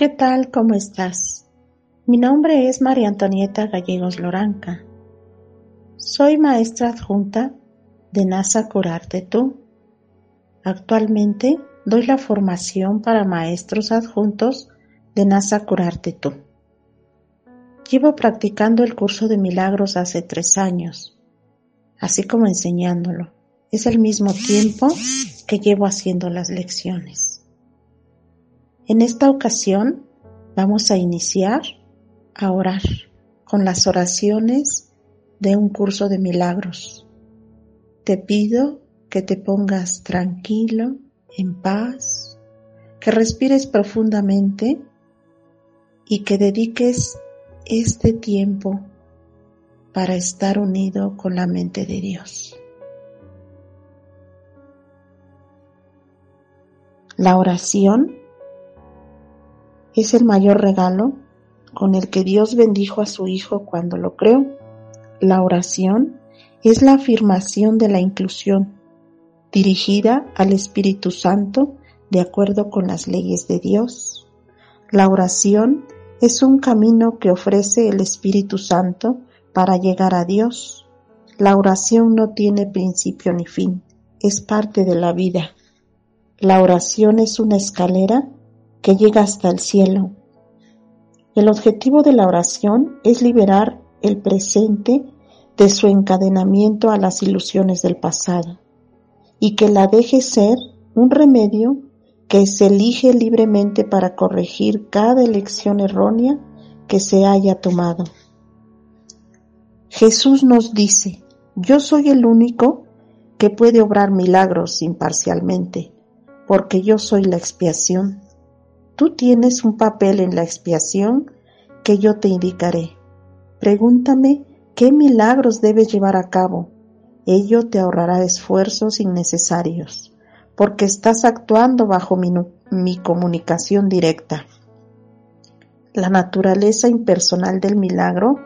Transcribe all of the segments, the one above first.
¿Qué tal? ¿Cómo estás? Mi nombre es María Antonieta Gallegos Loranca. Soy maestra adjunta de NASA Curarte Tú. Actualmente doy la formación para maestros adjuntos de NASA Curarte Tú. Llevo practicando el curso de milagros hace tres años, así como enseñándolo. Es el mismo tiempo que llevo haciendo las lecciones. En esta ocasión vamos a iniciar a orar con las oraciones de un curso de milagros. Te pido que te pongas tranquilo, en paz, que respires profundamente y que dediques este tiempo para estar unido con la mente de Dios. La oración es el mayor regalo con el que Dios bendijo a su Hijo cuando lo creó. La oración es la afirmación de la inclusión dirigida al Espíritu Santo de acuerdo con las leyes de Dios. La oración es un camino que ofrece el Espíritu Santo para llegar a Dios. La oración no tiene principio ni fin, es parte de la vida. La oración es una escalera que llega hasta el cielo. El objetivo de la oración es liberar el presente de su encadenamiento a las ilusiones del pasado y que la deje ser un remedio que se elige libremente para corregir cada elección errónea que se haya tomado. Jesús nos dice, yo soy el único que puede obrar milagros imparcialmente, porque yo soy la expiación. Tú tienes un papel en la expiación que yo te indicaré. Pregúntame qué milagros debes llevar a cabo. Ello te ahorrará esfuerzos innecesarios, porque estás actuando bajo mi, mi comunicación directa. La naturaleza impersonal del milagro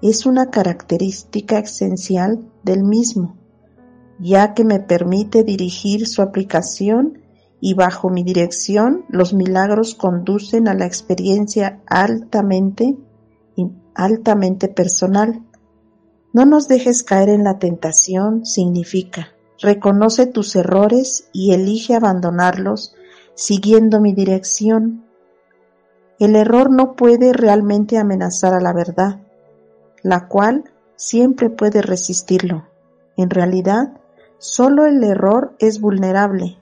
es una característica esencial del mismo, ya que me permite dirigir su aplicación y bajo mi dirección los milagros conducen a la experiencia altamente altamente personal. No nos dejes caer en la tentación significa reconoce tus errores y elige abandonarlos siguiendo mi dirección. El error no puede realmente amenazar a la verdad, la cual siempre puede resistirlo. En realidad, solo el error es vulnerable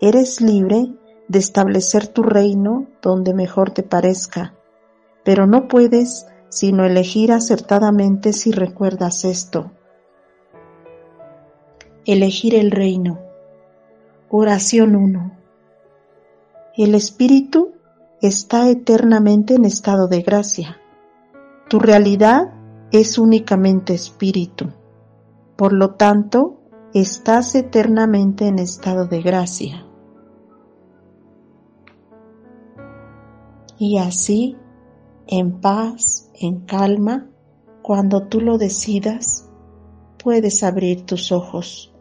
Eres libre de establecer tu reino donde mejor te parezca, pero no puedes sino elegir acertadamente si recuerdas esto. Elegir el reino. Oración 1. El Espíritu está eternamente en estado de gracia. Tu realidad es únicamente espíritu. Por lo tanto, estás eternamente en estado de gracia. Y así, en paz, en calma, cuando tú lo decidas, puedes abrir tus ojos.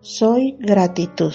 Soy gratitud.